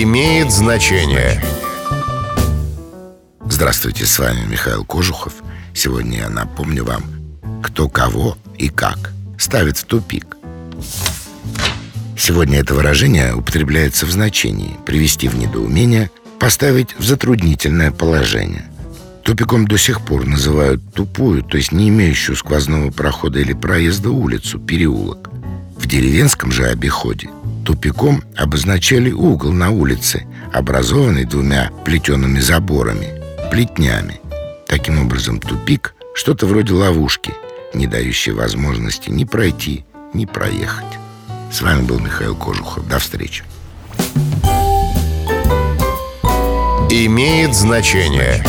имеет значение. Здравствуйте, с вами Михаил Кожухов. Сегодня я напомню вам, кто кого и как ставит в тупик. Сегодня это выражение употребляется в значении привести в недоумение, поставить в затруднительное положение. Тупиком до сих пор называют тупую, то есть не имеющую сквозного прохода или проезда улицу, переулок. В деревенском же обиходе тупиком обозначали угол на улице, образованный двумя плетеными заборами, плетнями. Таким образом, тупик – что-то вроде ловушки, не дающей возможности ни пройти, ни проехать. С вами был Михаил Кожухов. До встречи. Имеет значение.